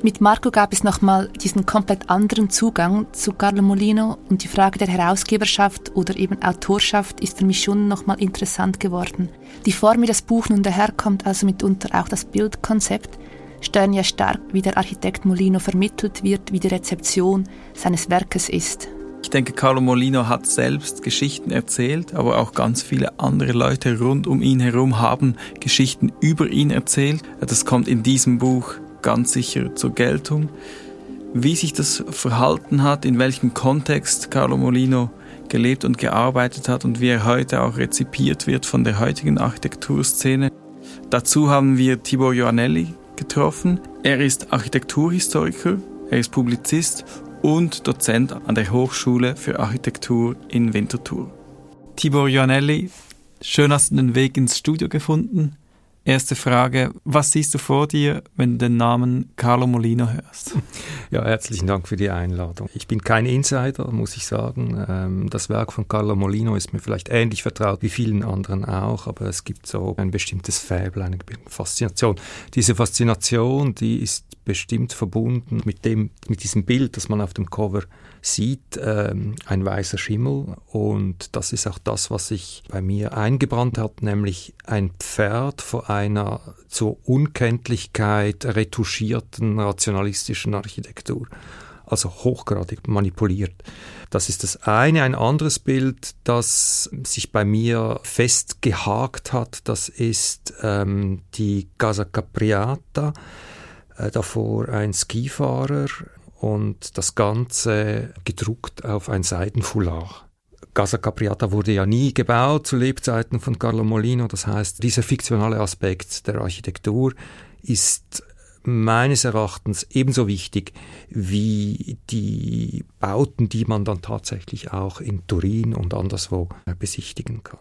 E: Mit Marco gab es nochmal diesen komplett anderen Zugang zu Carlo Molino und die Frage der Herausgeberschaft oder eben Autorschaft ist für mich schon nochmal interessant geworden. Die Form, wie das Buch nun daherkommt, also mitunter auch das Bildkonzept, steuern ja stark, wie der Architekt Molino vermittelt wird, wie die Rezeption seines Werkes ist.
D: Ich denke, Carlo Molino hat selbst Geschichten erzählt, aber auch ganz viele andere Leute rund um ihn herum haben Geschichten über ihn erzählt. Das kommt in diesem Buch ganz sicher zur Geltung. Wie sich das verhalten hat, in welchem Kontext Carlo Molino gelebt und gearbeitet hat und wie er heute auch rezipiert wird von der heutigen Architekturszene. Dazu haben wir Tibor Ioannelli getroffen. Er ist Architekturhistoriker, er ist Publizist und Dozent an der Hochschule für Architektur in Winterthur. Tibor Ioannelli, schön hast du den Weg ins Studio gefunden. Erste Frage, was siehst du vor dir, wenn du den Namen Carlo Molino hörst?
A: Ja, herzlichen Dank für die Einladung. Ich bin kein Insider, muss ich sagen. Ähm, Das Werk von Carlo Molino ist mir vielleicht ähnlich vertraut wie vielen anderen auch, aber es gibt so ein bestimmtes Faible, eine Faszination. Diese Faszination, die ist bestimmt verbunden mit dem, mit diesem Bild, das man auf dem Cover sieht, ähm, ein weißer Schimmel und das ist auch das, was sich bei mir eingebrannt hat, nämlich ein Pferd vor einer zur Unkenntlichkeit retuschierten rationalistischen Architektur. also hochgradig manipuliert. Das ist das eine. Ein anderes Bild, das sich bei mir festgehakt hat, das ist ähm, die Casa Capriata, äh, davor ein Skifahrer und das Ganze gedruckt auf ein Seidenfoulard. Casa Capriata wurde ja nie gebaut zu Lebzeiten von Carlo Molino. Das heißt, dieser fiktionale Aspekt der Architektur ist meines Erachtens ebenso wichtig wie die Bauten, die man dann tatsächlich auch in Turin und anderswo besichtigen kann.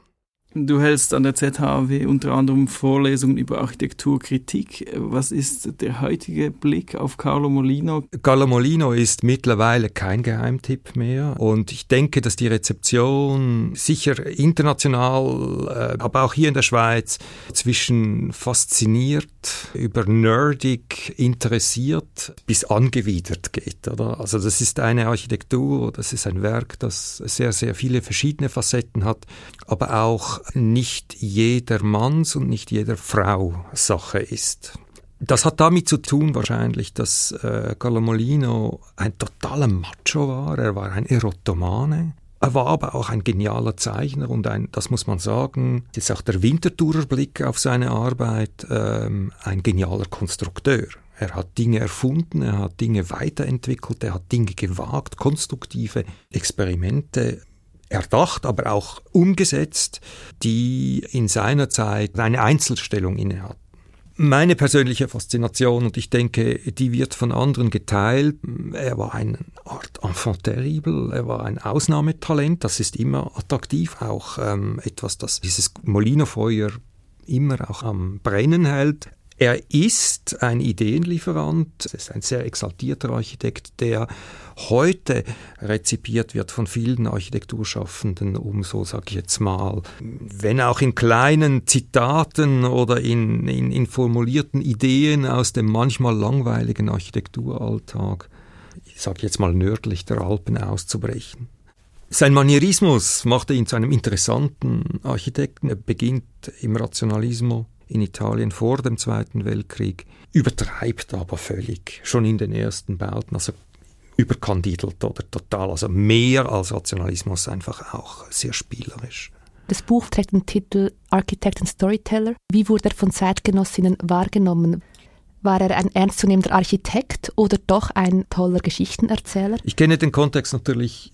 D: Du hältst an der ZHW unter anderem Vorlesungen über Architekturkritik. Was ist der heutige Blick auf Carlo Molino?
A: Carlo Molino ist mittlerweile kein Geheimtipp mehr und ich denke, dass die Rezeption sicher international, äh, aber auch hier in der Schweiz zwischen fasziniert, über nerdig, interessiert bis angewidert geht. Oder? Also das ist eine Architektur, das ist ein Werk, das sehr, sehr viele verschiedene Facetten hat, aber auch nicht jeder Manns und nicht jeder Frau Sache ist. Das hat damit zu tun wahrscheinlich, dass äh, Carlo Molino ein totaler Macho war. Er war ein Erotomane. Er war aber auch ein genialer Zeichner und ein, das muss man sagen, ist auch der Winterthurer Blick auf seine Arbeit, ähm, ein genialer Konstrukteur. Er hat Dinge erfunden, er hat Dinge weiterentwickelt, er hat Dinge gewagt, konstruktive Experimente erdacht, aber auch umgesetzt, die in seiner Zeit eine Einzelstellung innehatten. Meine persönliche Faszination, und ich denke, die wird von anderen geteilt, er war eine Art Enfant terrible, er war ein Ausnahmetalent, das ist immer attraktiv, auch ähm, etwas, das dieses Molino-Feuer immer auch am Brennen hält. Er ist ein Ideenlieferant, er ist ein sehr exaltierter Architekt, der heute rezipiert wird von vielen Architekturschaffenden, um so, sage ich jetzt mal, wenn auch in kleinen Zitaten oder in, in, in formulierten Ideen aus dem manchmal langweiligen Architekturalltag, ich sage jetzt mal nördlich der Alpen auszubrechen. Sein Manierismus machte ihn zu einem interessanten Architekten. Er beginnt im Rationalismo in Italien vor dem Zweiten Weltkrieg, übertreibt aber völlig, schon in den ersten Bauten, also überkandidelt oder total, also mehr als Rationalismus, einfach auch sehr spielerisch.
E: Das Buch trägt den Titel Architect and Storyteller. Wie wurde er von Zeitgenossinnen wahrgenommen? War er ein ernstzunehmender Architekt oder doch ein toller Geschichtenerzähler?
A: Ich kenne den Kontext natürlich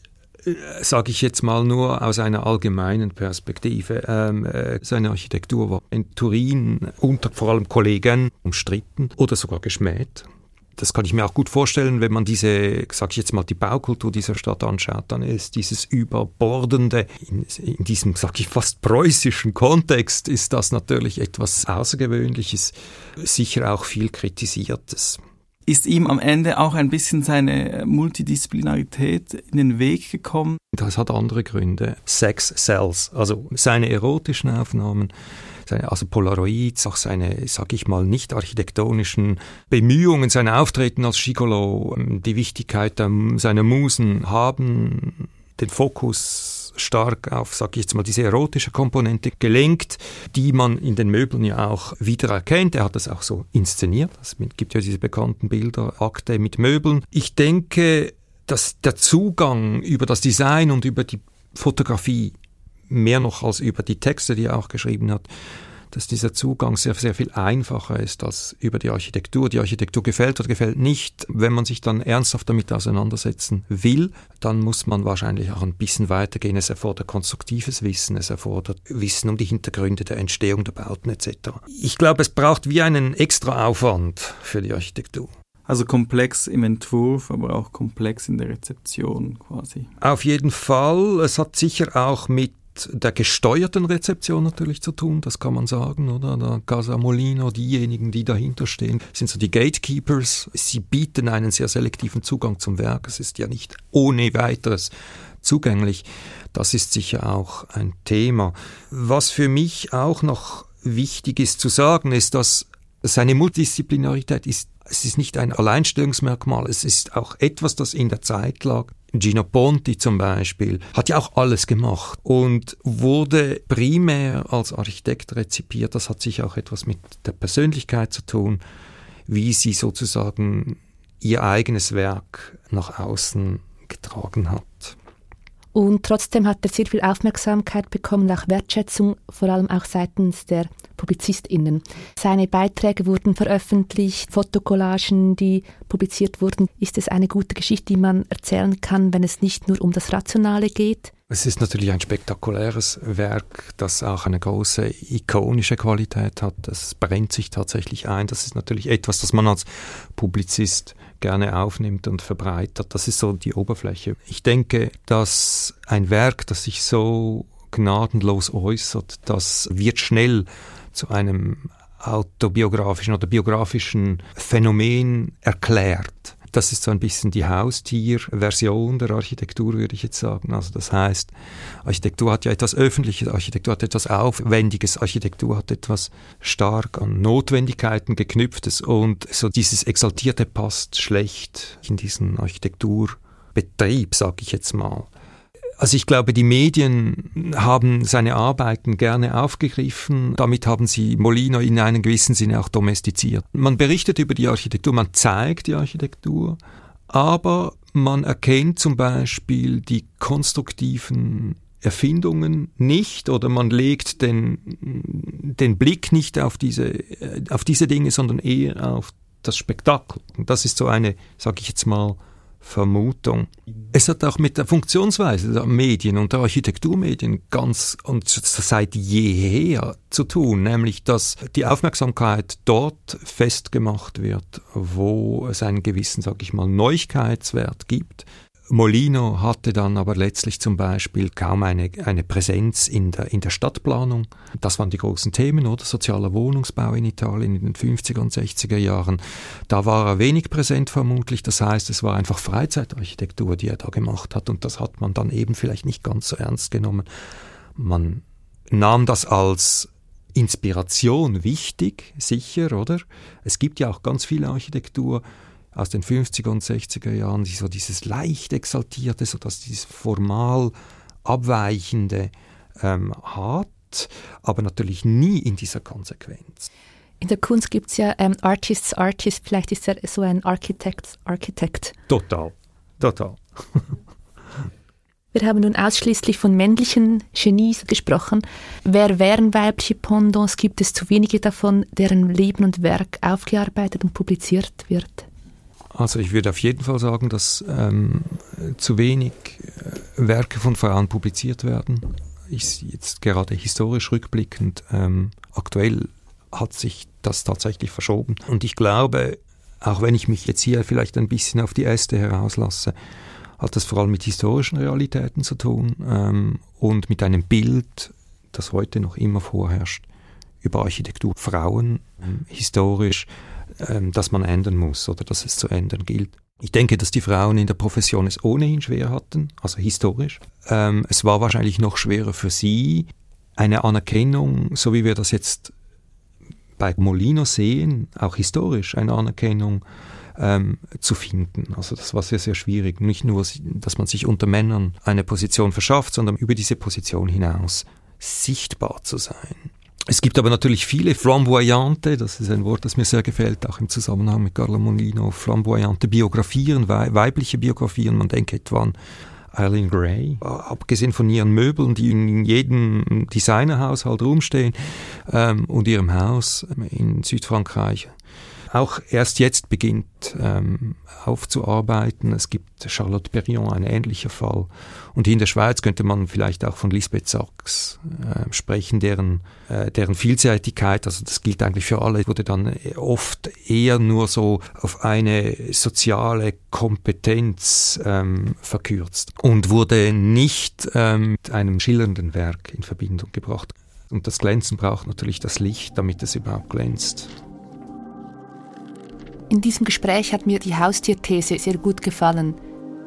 A: sage ich jetzt mal nur aus einer allgemeinen Perspektive. Ähm, äh, seine Architektur war in Turin unter vor allem Kollegen umstritten oder sogar geschmäht. Das kann ich mir auch gut vorstellen, wenn man diese, sag ich jetzt mal, die Baukultur dieser Stadt anschaut, dann ist dieses Überbordende, in, in diesem, sag ich, fast preußischen Kontext, ist das natürlich etwas Außergewöhnliches, sicher auch viel Kritisiertes
D: ist ihm am Ende auch ein bisschen seine Multidisziplinarität in den Weg gekommen?
A: Das hat andere Gründe. Sex sells, also seine erotischen Aufnahmen, seine, also Polaroids, auch seine, sag ich mal, nicht architektonischen Bemühungen, sein Auftreten als Gigolo, die Wichtigkeit seiner Musen haben den Fokus stark auf, sag ich jetzt mal, diese erotische Komponente gelenkt, die man in den Möbeln ja auch wieder erkennt. Er hat das auch so inszeniert. Es gibt ja diese bekannten Bilder, Akte mit Möbeln. Ich denke, dass der Zugang über das Design und über die Fotografie mehr noch als über die Texte, die er auch geschrieben hat, dass dieser Zugang sehr, sehr viel einfacher ist als über die Architektur. Die Architektur gefällt oder gefällt nicht. Wenn man sich dann ernsthaft damit auseinandersetzen will, dann muss man wahrscheinlich auch ein bisschen weitergehen. Es erfordert konstruktives Wissen, es erfordert Wissen um die Hintergründe der Entstehung der Bauten etc. Ich glaube, es braucht wie einen extra Aufwand für die Architektur.
D: Also komplex im Entwurf, aber auch komplex in der Rezeption quasi.
A: Auf jeden Fall. Es hat sicher auch mit der gesteuerten Rezeption natürlich zu tun, das kann man sagen, oder? Der Casa Molino, diejenigen, die dahinter stehen, sind so die Gatekeepers. Sie bieten einen sehr selektiven Zugang zum Werk. Es ist ja nicht ohne weiteres zugänglich. Das ist sicher auch ein Thema. Was für mich auch noch wichtig ist zu sagen, ist, dass seine Multidisziplinarität ist, es ist nicht ein Alleinstellungsmerkmal, es ist auch etwas, das in der Zeit lag. Gino Ponti zum Beispiel hat ja auch alles gemacht und wurde primär als Architekt rezipiert. Das hat sich auch etwas mit der Persönlichkeit zu tun, wie sie sozusagen ihr eigenes Werk nach außen getragen hat.
E: Und trotzdem hat er sehr viel Aufmerksamkeit bekommen, auch Wertschätzung, vor allem auch seitens der PublizistInnen. Seine Beiträge wurden veröffentlicht, Fotokollagen, die publiziert wurden. Ist es eine gute Geschichte, die man erzählen kann, wenn es nicht nur um das Rationale geht?
A: Es ist natürlich ein spektakuläres Werk, das auch eine große ikonische Qualität hat. Das brennt sich tatsächlich ein. Das ist natürlich etwas, das man als Publizist gerne aufnimmt und verbreitert. Das ist so die Oberfläche. Ich denke, dass ein Werk, das sich so gnadenlos äußert, das wird schnell zu einem autobiografischen oder biografischen Phänomen erklärt. Das ist so ein bisschen die Haustierversion der Architektur, würde ich jetzt sagen. Also das heißt, Architektur hat ja etwas Öffentliches, Architektur hat etwas Aufwendiges, Architektur hat etwas stark an Notwendigkeiten geknüpftes und so dieses Exaltierte passt schlecht in diesen Architekturbetrieb, sage ich jetzt mal. Also ich glaube, die Medien haben seine Arbeiten gerne aufgegriffen. Damit haben sie Molino in einem gewissen Sinne auch domestiziert. Man berichtet über die Architektur, man zeigt die Architektur, aber man erkennt zum Beispiel die konstruktiven Erfindungen nicht oder man legt den, den Blick nicht auf diese, auf diese Dinge, sondern eher auf das Spektakel. Und das ist so eine, sage ich jetzt mal, Vermutung. Es hat auch mit der Funktionsweise der Medien und der Architekturmedien ganz und seit jeher zu tun, nämlich dass die Aufmerksamkeit dort festgemacht wird, wo es einen gewissen, sag ich mal, Neuigkeitswert gibt, Molino hatte dann aber letztlich zum Beispiel kaum eine, eine Präsenz in der, in der Stadtplanung. Das waren die großen Themen, oder? Sozialer Wohnungsbau in Italien in den 50er und 60er Jahren. Da war er wenig präsent vermutlich. Das heißt, es war einfach Freizeitarchitektur, die er da gemacht hat. Und das hat man dann eben vielleicht nicht ganz so ernst genommen. Man nahm das als Inspiration wichtig, sicher, oder? Es gibt ja auch ganz viel Architektur, aus den 50er und 60er Jahren, die so dieses leicht exaltierte, so dass dieses formal abweichende ähm, hat, aber natürlich nie in dieser Konsequenz.
E: In der Kunst gibt es ja ähm, Artists, Artist, vielleicht ist er so ein Architect, Architect.
A: Total, total.
E: Wir haben nun ausschließlich von männlichen Genies gesprochen. Wer wären weibliche Pendants? Gibt es zu wenige davon, deren Leben und Werk aufgearbeitet und publiziert wird?
A: Also ich würde auf jeden Fall sagen, dass ähm, zu wenig äh, Werke von Frauen publiziert werden. Ich jetzt gerade historisch rückblickend, ähm, aktuell hat sich das tatsächlich verschoben. Und ich glaube, auch wenn ich mich jetzt hier vielleicht ein bisschen auf die Äste herauslasse, hat das vor allem mit historischen Realitäten zu tun ähm, und mit einem Bild, das heute noch immer vorherrscht über Architektur. Frauen ähm, historisch ähm, dass man ändern muss oder dass es zu ändern gilt. Ich denke, dass die Frauen in der Profession es ohnehin schwer hatten, also historisch. Ähm, es war wahrscheinlich noch schwerer für sie, eine Anerkennung, so wie wir das jetzt bei Molino sehen, auch historisch eine Anerkennung ähm, zu finden. Also das war sehr, sehr schwierig. Nicht nur, dass man sich unter Männern eine Position verschafft, sondern über diese Position hinaus sichtbar zu sein. Es gibt aber natürlich viele flamboyante, das ist ein Wort, das mir sehr gefällt, auch im Zusammenhang mit Carlo Molino, flamboyante Biografien, weibliche Biografien, man denke etwa an Eileen Gray, abgesehen von ihren Möbeln, die in jedem Designerhaushalt rumstehen, ähm, und ihrem Haus in Südfrankreich auch erst jetzt beginnt ähm, aufzuarbeiten. Es gibt Charlotte Perriand, ein ähnlicher Fall. Und in der Schweiz könnte man vielleicht auch von Lisbeth Sachs äh, sprechen, deren, äh, deren Vielseitigkeit, also das gilt eigentlich für alle, wurde dann oft eher nur so auf eine soziale Kompetenz ähm, verkürzt und wurde nicht ähm, mit einem schillernden Werk in Verbindung gebracht. Und das Glänzen braucht natürlich das Licht, damit es überhaupt glänzt.
E: In diesem Gespräch hat mir die Haustierthese sehr gut gefallen.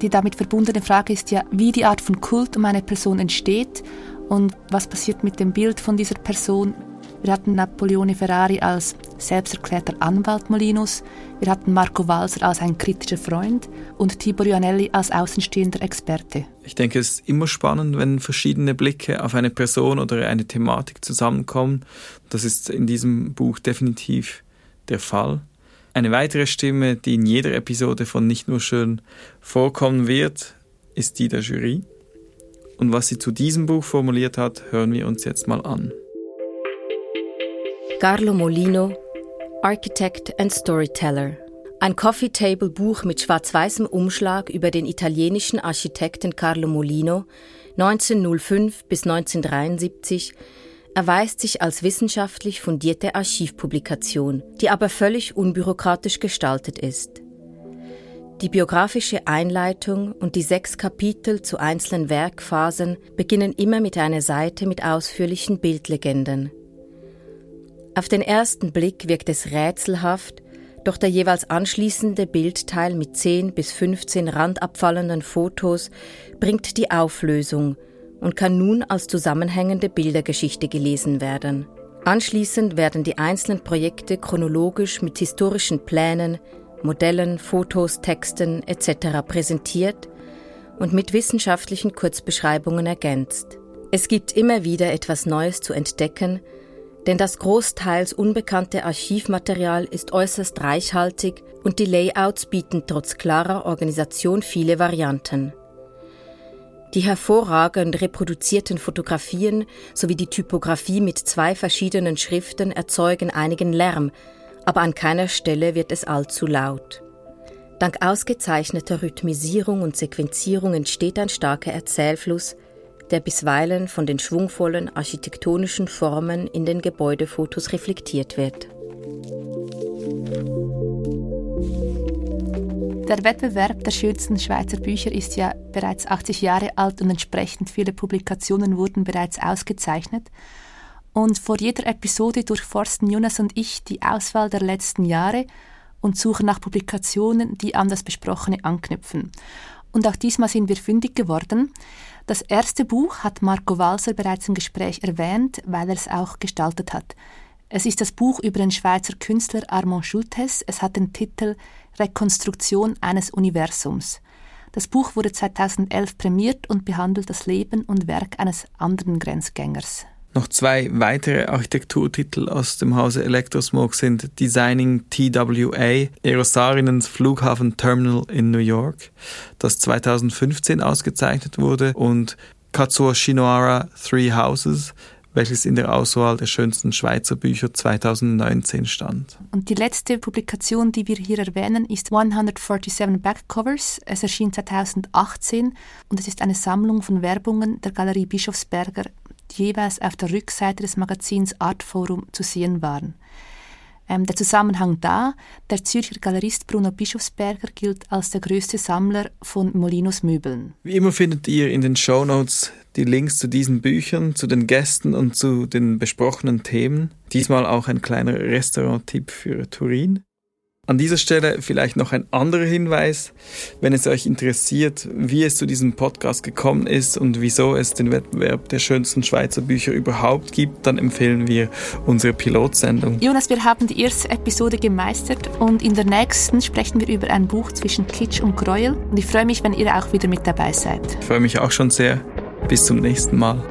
E: Die damit verbundene Frage ist ja, wie die Art von Kult um eine Person entsteht und was passiert mit dem Bild von dieser Person. Wir hatten Napoleone Ferrari als selbsterklärter Anwalt Molinos, wir hatten Marco Walser als ein kritischer Freund und Tibor Ionelli als außenstehender Experte.
D: Ich denke, es ist immer spannend, wenn verschiedene Blicke auf eine Person oder eine Thematik zusammenkommen. Das ist in diesem Buch definitiv der Fall. Eine weitere Stimme, die in jeder Episode von Nicht nur schön vorkommen wird, ist die der Jury. Und was sie zu diesem Buch formuliert hat, hören wir uns jetzt mal an.
H: Carlo Molino, Architect and Storyteller. Ein Coffee Table Buch mit schwarz-weißem Umschlag über den italienischen Architekten Carlo Molino 1905 bis 1973 erweist sich als wissenschaftlich fundierte Archivpublikation, die aber völlig unbürokratisch gestaltet ist. Die biografische Einleitung und die sechs Kapitel zu einzelnen Werkphasen beginnen immer mit einer Seite mit ausführlichen Bildlegenden. Auf den ersten Blick wirkt es rätselhaft, doch der jeweils anschließende Bildteil mit 10 bis 15 randabfallenden Fotos bringt die Auflösung und kann nun als zusammenhängende Bildergeschichte gelesen werden. Anschließend werden die einzelnen Projekte chronologisch mit historischen Plänen, Modellen, Fotos, Texten etc. präsentiert und mit wissenschaftlichen Kurzbeschreibungen ergänzt. Es gibt immer wieder etwas Neues zu entdecken, denn das großteils unbekannte Archivmaterial ist äußerst reichhaltig und die Layouts bieten trotz klarer Organisation viele Varianten. Die hervorragend reproduzierten Fotografien sowie die Typografie mit zwei verschiedenen Schriften erzeugen einigen Lärm, aber an keiner Stelle wird es allzu laut. Dank ausgezeichneter Rhythmisierung und Sequenzierung entsteht ein starker Erzählfluss, der bisweilen von den schwungvollen architektonischen Formen in den Gebäudefotos reflektiert wird.
E: Der Wettbewerb der schönsten Schweizer Bücher ist ja bereits 80 Jahre alt und entsprechend viele Publikationen wurden bereits ausgezeichnet. Und vor jeder Episode durchforsten Jonas und ich die Auswahl der letzten Jahre und suchen nach Publikationen, die an das Besprochene anknüpfen. Und auch diesmal sind wir fündig geworden. Das erste Buch hat Marco Walser bereits im Gespräch erwähnt, weil er es auch gestaltet hat. Es ist das Buch über den Schweizer Künstler Armand Schultes. Es hat den Titel Rekonstruktion eines Universums. Das Buch wurde 2011 prämiert und behandelt das Leben und Werk eines anderen Grenzgängers.
D: Noch zwei weitere Architekturtitel aus dem Hause Electrosmoke sind Designing TWA, Aerosarinens Flughafen Terminal in New York, das 2015 ausgezeichnet wurde, und Katsuo Shinohara Three Houses, welches in der Auswahl der schönsten Schweizer Bücher 2019 stand.
E: Und die letzte Publikation, die wir hier erwähnen, ist 147 Backcovers. Es erschien 2018 und es ist eine Sammlung von Werbungen der Galerie Bischofsberger die jeweils auf der Rückseite des Magazins Artforum zu sehen waren. Ähm, der Zusammenhang da, der Zürcher Galerist Bruno Bischofsberger gilt als der größte Sammler von Molinos Möbeln.
D: Wie immer findet ihr in den Show Notes die Links zu diesen Büchern, zu den Gästen und zu den besprochenen Themen. Diesmal auch ein kleiner Restaurant-Tipp für Turin. An dieser Stelle vielleicht noch ein anderer Hinweis. Wenn es euch interessiert, wie es zu diesem Podcast gekommen ist und wieso es den Wettbewerb der schönsten Schweizer Bücher überhaupt gibt, dann empfehlen wir unsere Pilotsendung.
E: Jonas, wir haben die erste Episode gemeistert und in der nächsten sprechen wir über ein Buch zwischen Kitsch und Gräuel. Und ich freue mich, wenn ihr auch wieder mit dabei seid.
D: Ich freue mich auch schon sehr. Bis zum nächsten Mal.